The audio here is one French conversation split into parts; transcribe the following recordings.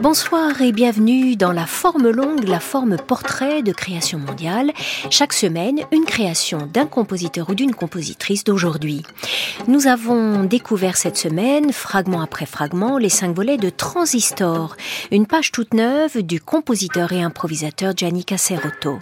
Bonsoir et bienvenue dans la forme longue, la forme portrait de création mondiale. Chaque semaine, une création d'un compositeur ou d'une compositrice d'aujourd'hui. Nous avons découvert cette semaine, fragment après fragment, les cinq volets de Transistor, une page toute neuve du compositeur et improvisateur Gianni Caserotto.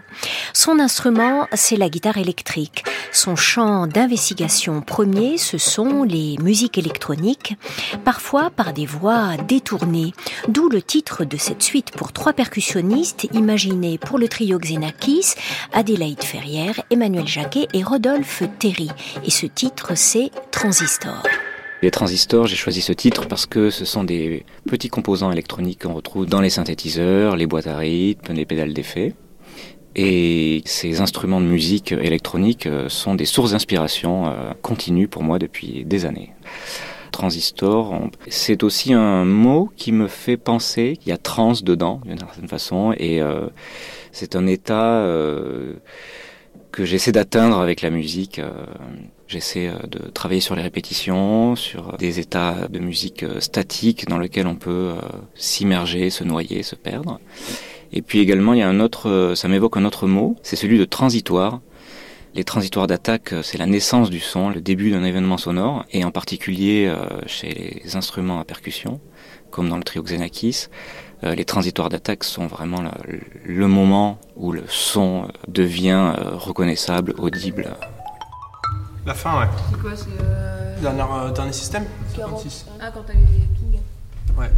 Son instrument, c'est la guitare électrique. Son champ d'investigation premier, ce sont les musiques électroniques, parfois par des voix détournées, d'où le titre de cette suite pour trois percussionnistes imaginée pour le trio Xenakis, Adélaïde Ferrière, Emmanuel Jacquet et Rodolphe Terry. Et ce titre, c'est Transistor. Les transistors, j'ai choisi ce titre parce que ce sont des petits composants électroniques qu'on retrouve dans les synthétiseurs, les boîtes à rythme, les pédales d'effet. Et ces instruments de musique électronique euh, sont des sources d'inspiration euh, continues pour moi depuis des années transistor. C'est aussi un mot qui me fait penser qu'il y a trans dedans, d'une certaine façon, et euh, c'est un état euh, que j'essaie d'atteindre avec la musique. Euh, j'essaie de travailler sur les répétitions, sur des états de musique statique dans lesquels on peut s'immerger, se noyer, se perdre. Et puis également, il y a un autre, ça m'évoque un autre mot, c'est celui de transitoire. Les transitoires d'attaque, euh, c'est la naissance du son, le début d'un événement sonore, et en particulier euh, chez les instruments à percussion, comme dans le trio Xenakis, euh, les transitoires d'attaque sont vraiment le, moment où le son devient reconnaissable, audible. La fin, ouais. C'est quoi C'est dernier, dernier système? 56. Ah, quand t'as les Ouais.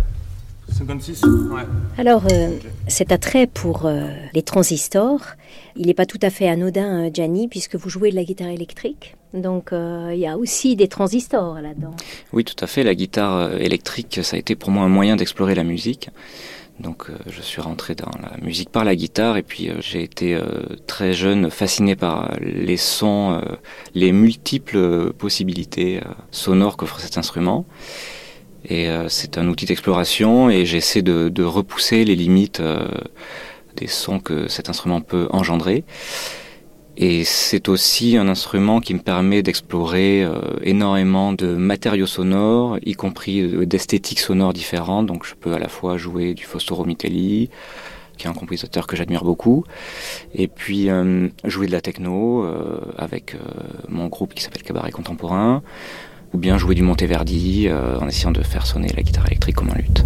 56 ouais. Alors, euh, cet attrait pour euh, les transistors, il n'est pas tout à fait anodin, euh, Gianni, puisque vous jouez de la guitare électrique. Donc, il y a aussi des transistors là-dedans. Oui, tout à fait. La guitare électrique, ça a été pour moi un moyen d'explorer la musique. Donc, je suis rentré dans la musique par la guitare et puis j'ai été très jeune fasciné par les sons, les multiples possibilités sonores qu'offre cet instrument. Et euh, c'est un outil d'exploration et j'essaie de, repousser les limites euh, des sons que cet instrument peut engendrer. Et c'est aussi un instrument qui me permet d'explorer euh, énormément de matériaux sonores, y compris d'esthétiques sonores différentes. Donc je peux à la fois jouer du Fausto Romitelli, qui est un compositeur que j'admire beaucoup, et puis jouer de la techno avec mon groupe qui s'appelle Cabaret Contemporain, ou bien jouer du Monteverdi euh, en essayant de faire sonner la guitare électrique comme en lutte.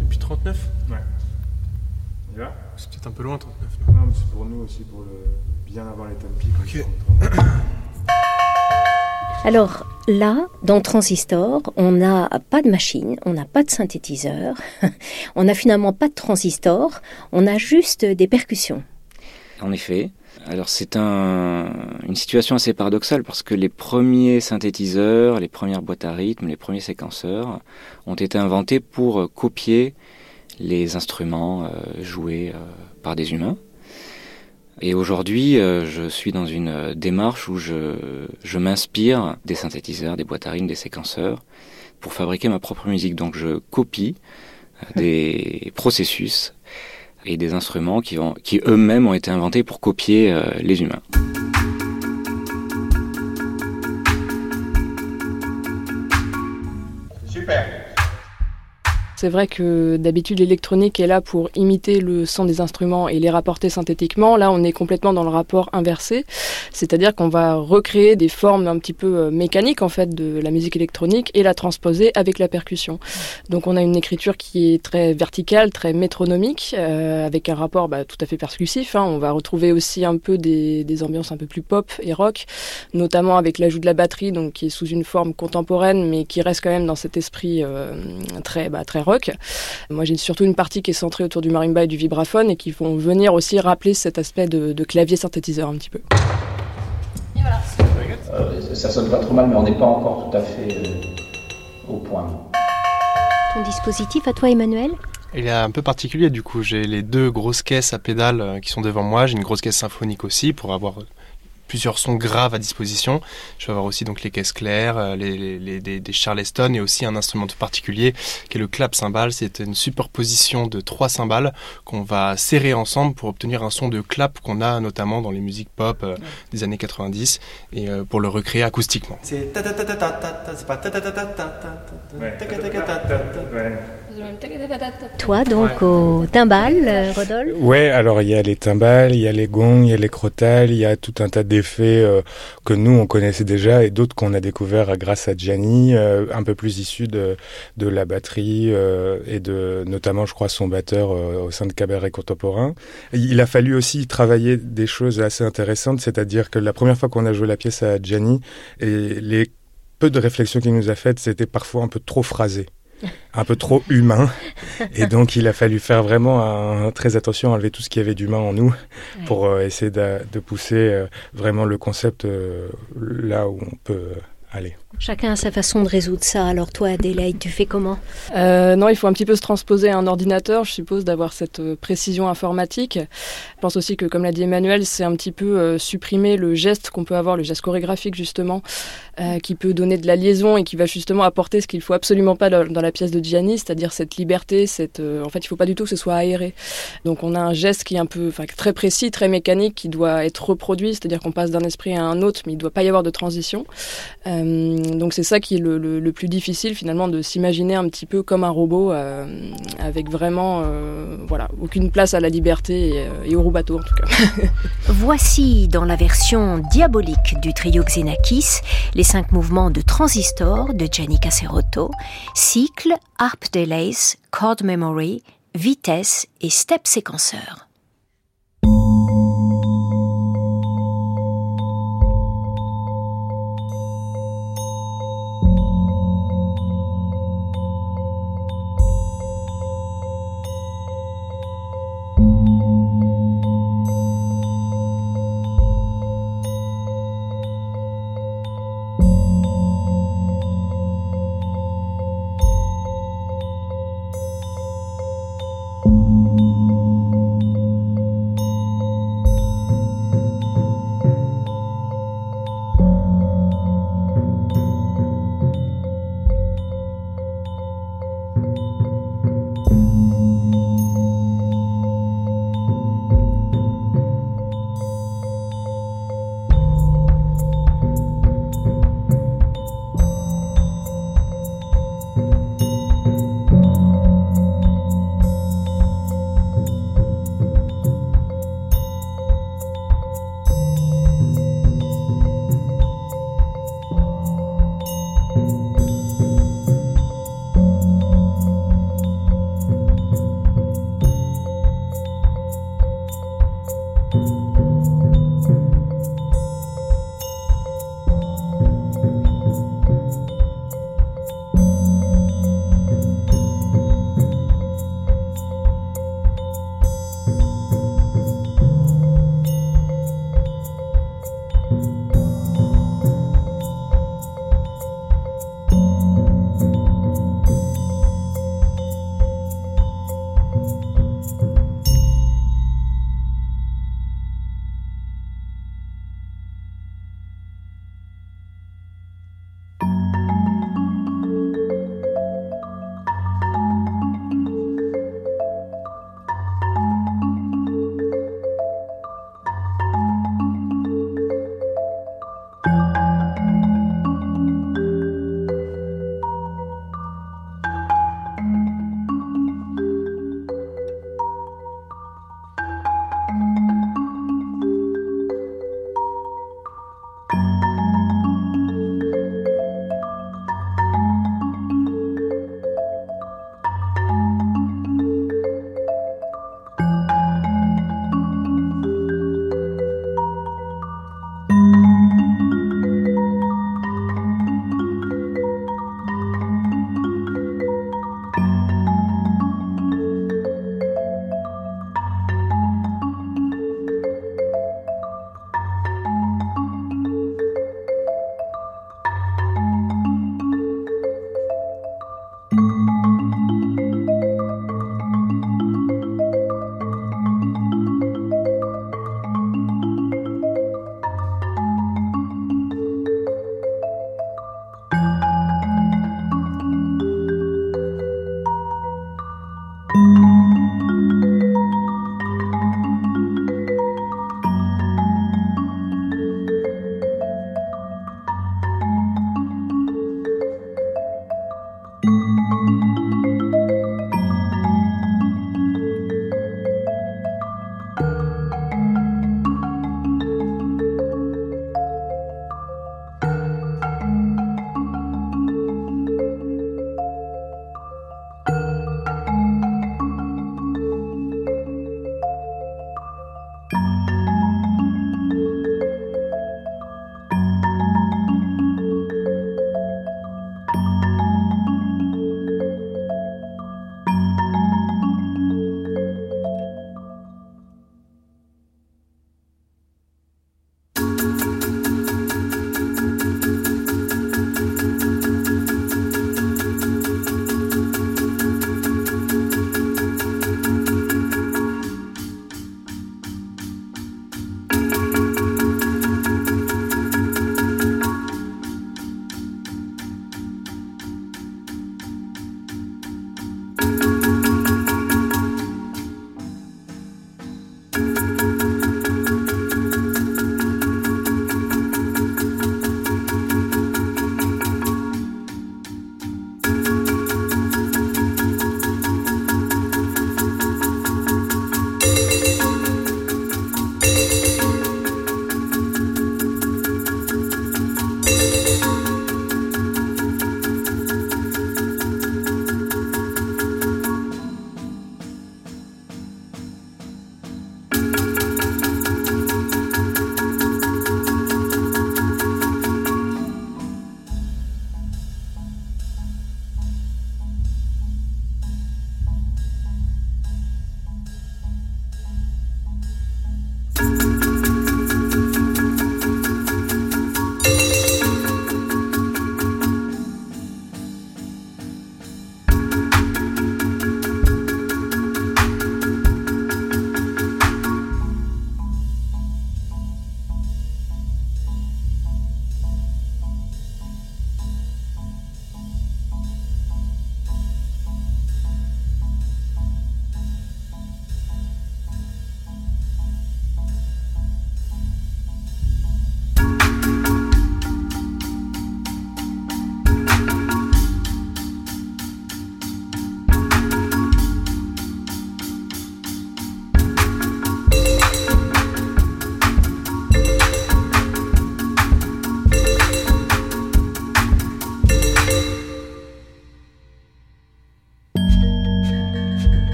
Depuis 39 Ouais. C'est peut-être un peu loin 39. Non, mais c'est pour nous aussi, pour le... bien avoir les tempi. Alors là, dans Transistor, on n'a pas de machine, on n'a pas de synthétiseur, on n'a finalement pas de transistor, on a juste des percussions. En effet, alors c'est une situation assez paradoxale parce que les premiers synthétiseurs, les premières boîtes à rythme, les premiers séquenceurs ont été inventés pour euh, copier les instruments euh, joués euh, par des humains. Et aujourd'hui, je suis dans une démarche où je, je m'inspire des synthétiseurs, des boîtes à rythme, des séquenceurs pour fabriquer ma propre musique. Donc je copie des processus et des instruments qui, qui eux-mêmes ont été inventés pour copier euh, les humains. C'est vrai que d'habitude l'électronique est là pour imiter le son des instruments et les rapporter synthétiquement. Là, on est complètement dans le rapport inversé, c'est-à-dire qu'on va recréer des formes un petit peu euh, mécaniques en fait de la musique électronique et la transposer avec la percussion. Donc on a une écriture qui est très verticale, très métronomique, euh, avec un rapport bah, tout à fait percussif. Hein. On va retrouver aussi un peu des, des, ambiances un peu plus pop et rock, notamment avec l'ajout de la batterie, donc qui est sous une forme contemporaine, mais qui reste quand même dans cet esprit euh, très bah, très rock. Moi, j'ai surtout une partie qui est centrée autour du marimba et du vibraphone et qui vont venir aussi rappeler cet aspect de, clavier synthétiseur un petit peu. Et voilà. Euh, ça sonne pas trop mal, mais on n'est pas encore tout à fait euh, au point. Ton dispositif à toi, Emmanuel? Il est un peu particulier du coup. J'ai les deux grosses caisses à pédales euh, qui sont devant moi. J'ai une grosse caisse symphonique aussi pour avoir plusieurs sons graves à disposition. Je vais avoir aussi donc les caisses claires, euh, les, les, des, des, charleston et aussi un instrument particulier qui est le clap cymbale. C'est une superposition de trois cymbales qu'on va serrer ensemble pour obtenir un son de clap qu'on a notamment dans les musiques pop euh, des années 90 et euh, pour le recréer acoustiquement. C'est pas toi, donc, au timbal, Rodolphe Ouais, alors il y a les timbales, il y a les gongs, il y a les crotales, il y a tout un tas d'effets euh, que nous, on connaissait déjà et d'autres qu'on a découvert grâce à Gianni, euh, un peu plus issus de, de la batterie euh, et de notamment, je crois, son batteur au sein de Cabaret Contemporain. Il a fallu aussi travailler des choses assez intéressantes, c'est-à-dire que la première fois qu'on a joué la pièce à Gianni, et les peu de réflexions qu'il nous a faites, c'était parfois un peu trop phrasé un peu trop humain. Et donc, il a fallu faire vraiment très attention à enlever tout ce qu'il y avait d'humain en nous pour euh, essayer de, pousser euh, vraiment le concept euh, là où on peut aller. Chacun a sa façon de résoudre ça. Alors toi, Adélaïde, tu fais comment euh, Non, il faut un petit peu se transposer à un ordinateur, je suppose, d'avoir cette euh, précision informatique. Je pense aussi que, comme l'a dit Emmanuel, c'est un petit peu euh, supprimer le geste qu'on peut avoir, le geste chorégraphique justement, euh, qui peut donner de la liaison et qui va justement apporter ce qu'il faut absolument pas dans la pièce de Gianni, c'est-à-dire cette liberté. Cette, euh, en fait, il faut pas du tout que ce soit aéré. Donc, on a un geste qui est un peu, enfin, très précis, très mécanique, qui doit être reproduit, c'est-à-dire qu'on passe d'un esprit à un autre, mais il ne doit pas y avoir de transition. Donc c'est ça qui est le, plus difficile finalement de s'imaginer un petit peu comme un robot euh, avec vraiment euh, voilà aucune place à la liberté et, euh, et au roubateau en tout cas. Voici dans la version diabolique du trio Xenakis les cinq mouvements de Transistor de Gianni Caserotto, cycle, harp delays, chord memory, vitesse et step séquenceur.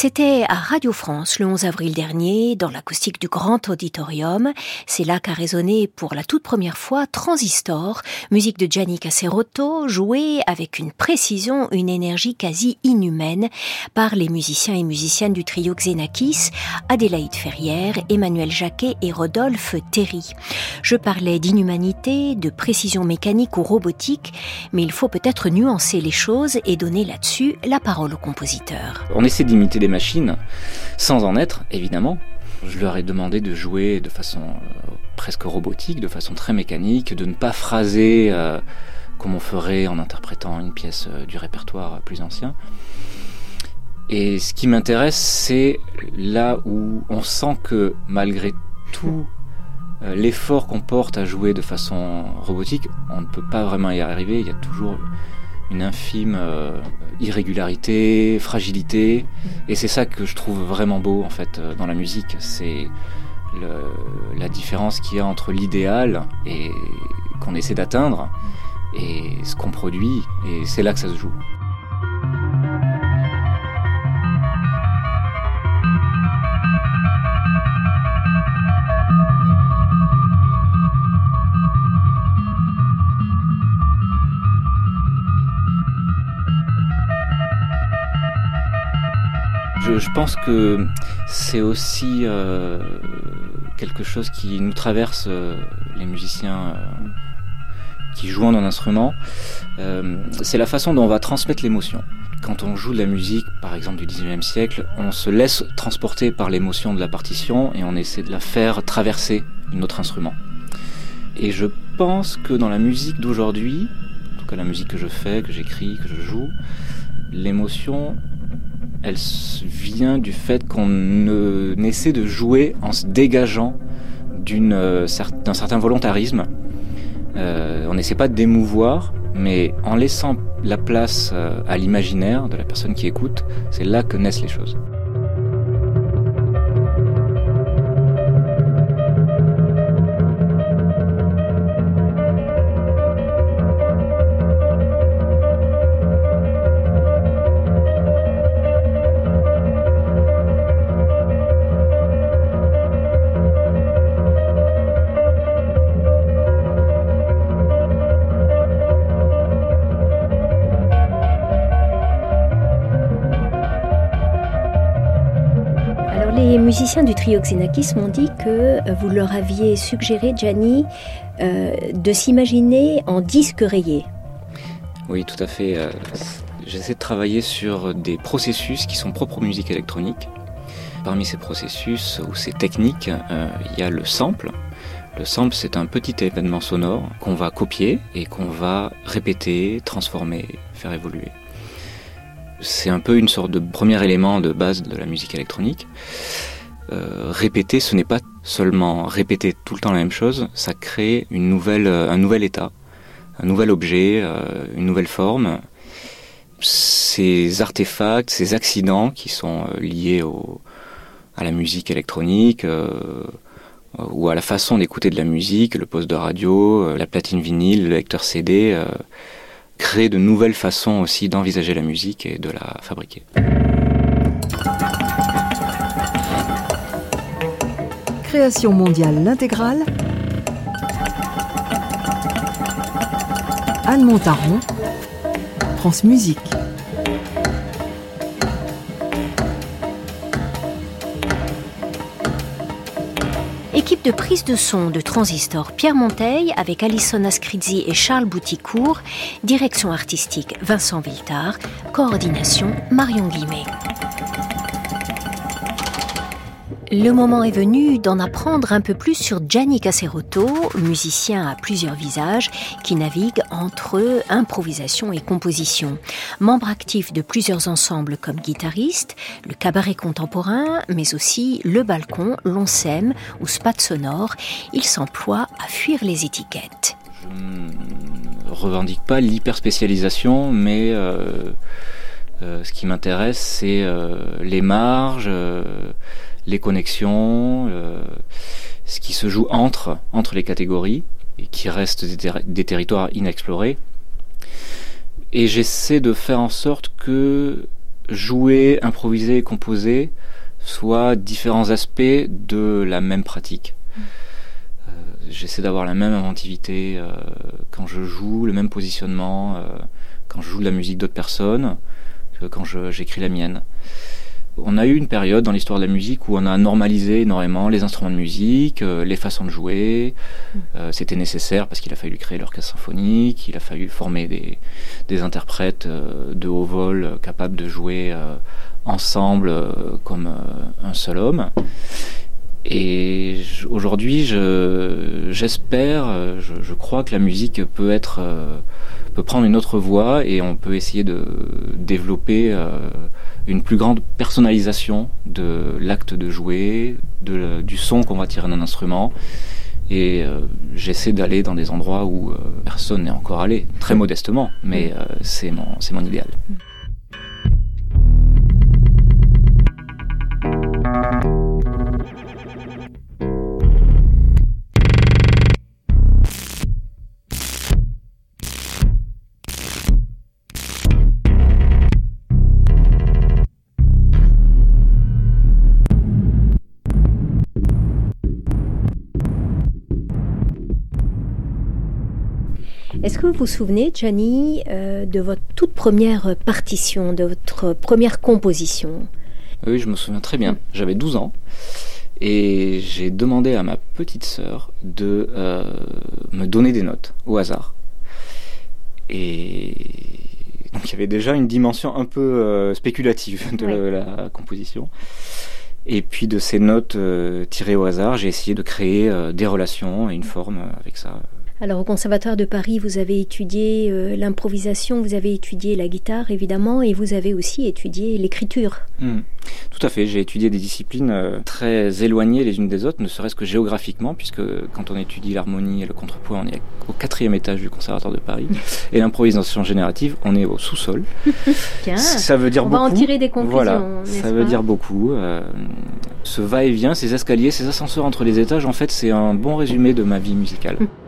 C'était à Radio France le 11 avril dernier, dans l'acoustique du Grand Auditorium. C'est là qu'a résonné pour la toute première fois Transistor, musique de Gianni Caserotto, jouée avec une précision, une énergie quasi inhumaine par les musiciens et musiciennes du trio Xenakis, Adélaïde Ferrière, Emmanuel Jacquet et Rodolphe Terry. Je parlais d'inhumanité, de précision mécanique ou robotique, mais il faut peut-être nuancer les choses et donner là-dessus la parole au compositeur. Machines, sans en être, évidemment. Je leur ai demandé de jouer de façon euh, presque robotique, de façon très mécanique, de ne pas phraser euh, comme on ferait en interprétant une pièce euh, du répertoire plus ancien. Et ce qui m'intéresse, c'est là où on sent que malgré tout l'effort qu'on porte à jouer de façon robotique, on ne peut pas vraiment y arriver. Il y a toujours une infime euh, irrégularité, fragilité. Et c'est ça que je trouve vraiment beau en fait euh, dans la musique. C'est la différence qu'il y a entre l'idéal et qu'on essaie d'atteindre et ce qu'on produit. Et c'est là que ça se joue. Je, pense que c'est aussi euh, quelque chose qui nous traverse, euh, les musiciens euh, qui jouent d'un instrument. c'est la façon dont on va transmettre l'émotion. Quand on joue de la musique, par exemple du 19e siècle, on se laisse transporter par l'émotion de la partition et on essaie de la faire traverser notre instrument. Et je pense que dans la musique d'aujourd'hui, en tout cas la musique que je fais, que j'écris, que je joue, l'émotion elle vient du fait qu'on essaie de jouer en se dégageant euh, d'un certain volontarisme. Euh, on n'essaie pas d'émouvoir, mais en laissant la place euh, à l'imaginaire de la personne qui écoute, c'est là que naissent les choses. Musiciens du trio Xenakis m'ont dit que euh, vous leur aviez suggéré, Gianni, euh, de s'imaginer en disque rayé. Oui, tout à fait. Euh, j'essaie de travailler sur des processus qui sont propres aux musiques électroniques. Parmi ces processus ou ces techniques, il y a le sample. Le sample, c'est un petit événement sonore qu'on va copier et qu'on va répéter, transformer, faire évoluer. C'est un peu une sorte de premier élément de base de la musique électronique. Euh, répéter, ce n'est pas seulement répéter tout le temps la même chose, ça crée une nouvelle, euh, un nouvel état, un nouvel objet, euh, une nouvelle forme. Ces artefacts, ces accidents qui sont liés au, à la musique électronique ou à la façon d'écouter de la musique, le poste de radio, la platine vinyle, le lecteur CD, créent de nouvelles façons aussi d'envisager la musique et de la fabriquer. Création mondiale l'intégrale. Anne Montaron, France Musique. De prise de son de Transistor Pierre Monteil avec Alison Ascrizzi et Charles Bouticourt, direction artistique Vincent Viltard, coordination Marion Guimet. Le moment est venu d'en apprendre un peu plus sur Gianni Caserotto, musicien à plusieurs visages qui navigue entre improvisation et composition. Membre actif de plusieurs ensembles comme guitariste, le cabaret contemporain, mais aussi le balcon, l'onsem ou spat sonore, il s'emploie à fuir les étiquettes. Je ne revendique pas l'hyperspécialisation, mais euh, euh, ce qui m'intéresse, c'est euh, les marges les connexions, euh, ce qui se joue entre, entre les catégories et qui reste des, territoires inexplorés. Et j'essaie de faire en sorte que jouer, improviser, composer soient différents aspects de la même pratique. Euh, J'essaie d'avoir la même inventivité euh, quand je joue, le même positionnement, quand je joue de la musique d'autres personnes, que quand j'écris la mienne. On a eu une période dans l'histoire de la musique où on a normalisé énormément les instruments de musique, euh, les façons de jouer. Euh, C'était nécessaire parce qu'il a fallu créer l'orchestre symphonique, il a fallu former des, interprètes euh, de haut vol capables de jouer ensemble comme un seul homme. Et aujourd'hui, je- j'espère, je, je crois que la musique peut être, euh, peut prendre une autre voie et on peut essayer de développer euh, une plus grande personnalisation de l'acte de jouer, de, du son qu'on va tirer d'un instrument. Et euh, j'essaie d'aller dans des endroits où euh, personne n'est encore allé, très modestement, mais euh, c'est mon, c'est mon idéal. Est-ce que vous vous souvenez, Gianni, euh, de votre toute première partition, de votre première composition Oui, je me souviens très bien. J'avais 12 ans et j'ai demandé à ma petite sœur de euh, me donner des notes au hasard. Et donc il y avait déjà une dimension un peu euh, spéculative de Ouais. la composition. Et puis de ces notes tirées au hasard, j'ai essayé de créer des relations et une forme avec ça. Alors au Conservatoire de Paris, vous avez étudié euh, l'improvisation, vous avez étudié la guitare évidemment, et vous avez aussi étudié l'écriture. Hmm. Tout à fait, j'ai étudié des disciplines euh, très éloignées les unes des autres, ne serait-ce que géographiquement, puisque quand on étudie l'harmonie et le contrepoint, on est au quatrième étage du Conservatoire de Paris, et l'improvisation générative, on est au sous-sol. Ça veut dire on beaucoup. va en tirer des conclusions, Voilà, ça veut dire beaucoup. euh, ce va-et-vient, ces escaliers, ces ascenseurs entre les étages, en fait, c'est un bon résumé de ma vie musicale.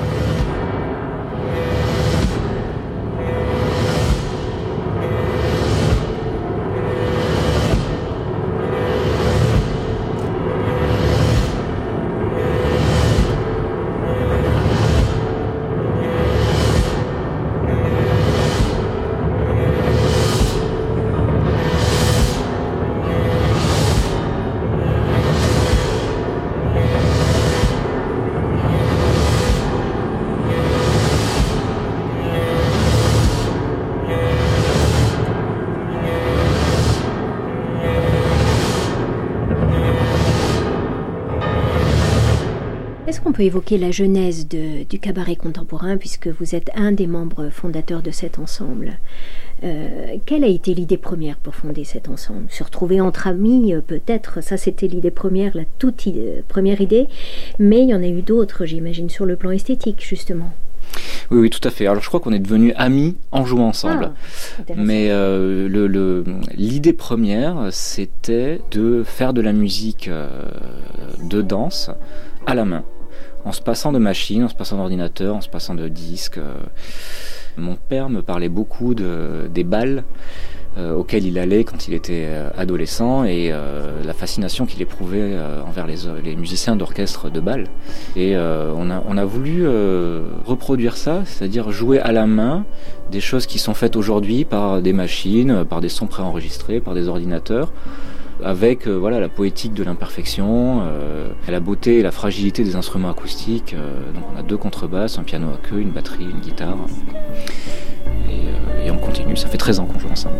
qu'on peut évoquer la genèse de- du cabaret contemporain, puisque vous êtes un des membres fondateurs de cet ensemble Euh, Quelle a été l'idée première pour fonder cet ensemble? Se retrouver entre amis, euh, peut-être, ça c'était l'idée première, la toute idée- première idée, mais il y en a eu d'autres, j'imagine, sur le plan esthétique, justement. Oui, oui, tout à fait. Alors je crois qu'on est devenus amis en jouant ensemble. Ah. Mais euh, le- le- l'idée première, c'était de faire de la musique euh, de danse à la main, en se passant de machines, en se passant d'ordinateurs, en se passant de disques. euh. Mon père me parlait beaucoup de, des balles euh, auxquels il allait quand il était euh, adolescent et la fascination qu'il éprouvait envers les, musiciens d'orchestre de bal. Et on, a, voulu reproduire ça, c'est-à-dire jouer à la main des choses qui sont faites aujourd'hui par des machines, par des sons préenregistrés, par des ordinateurs, avec euh, voilà la poétique de l'imperfection, euh, la beauté et la fragilité des instruments acoustiques. euh, donc on a deux contrebasses, un piano à queue, une batterie, une guitare. Et, et on continue, ça fait 13 ans qu'on joue ensemble.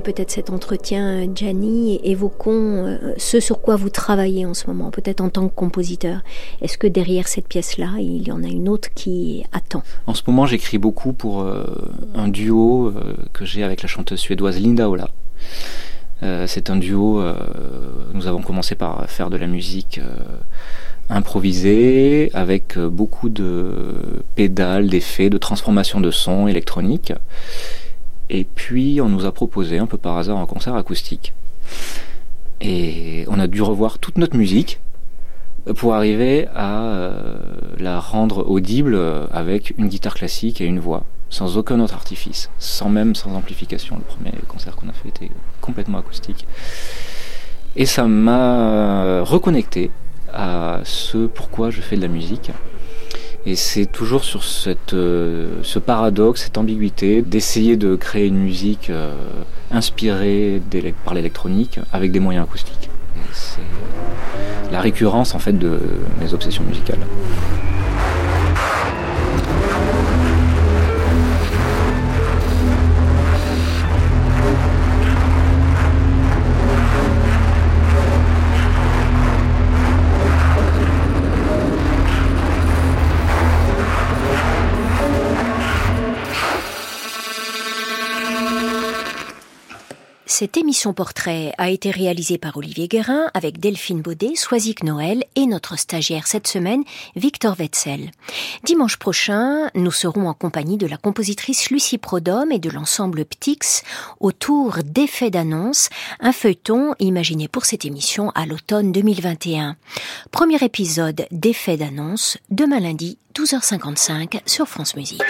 Peut-être cet entretien, Gianni, évoquons euh, ce sur quoi vous travaillez en ce moment, peut-être en tant que compositeur. Est-ce que derrière cette pièce-là, il y en a une autre qui attend? En ce moment, j'écris beaucoup pour euh, un duo euh, que j'ai avec la chanteuse suédoise Linda Ola. c'est un duo, nous avons commencé par faire de la musique improvisée avec beaucoup de pédales, d'effets, de transformation de son électronique. Et puis on nous a proposé un peu par hasard un concert acoustique. Et on a dû revoir toute notre musique pour arriver à euh, la rendre audible avec une guitare classique et une voix, sans aucun autre artifice, sans même sans amplification. Le premier concert qu'on a fait était complètement acoustique. Et ça m'a reconnecté à ce pourquoi je fais de la musique. Et c'est toujours sur euh, ce paradoxe, cette ambiguïté d'essayer de créer une musique euh, inspirée par l'électronique avec des moyens acoustiques. C'est la récurrence en fait de mes obsessions musicales. Cette émission portrait a été réalisée par Olivier Guérin avec Delphine Baudet, Soisic Noël et notre stagiaire cette semaine, Victor Wetzel. Dimanche prochain, nous serons en compagnie de la compositrice Lucie Prodhomme et de l'ensemble Ptix autour d'effets d'annonce, un feuilleton imaginé pour cette émission à l'automne 2021. Premier épisode d'effets d'annonce demain lundi 12h55 sur France Musique.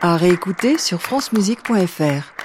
À réécouter sur francemusique.fr.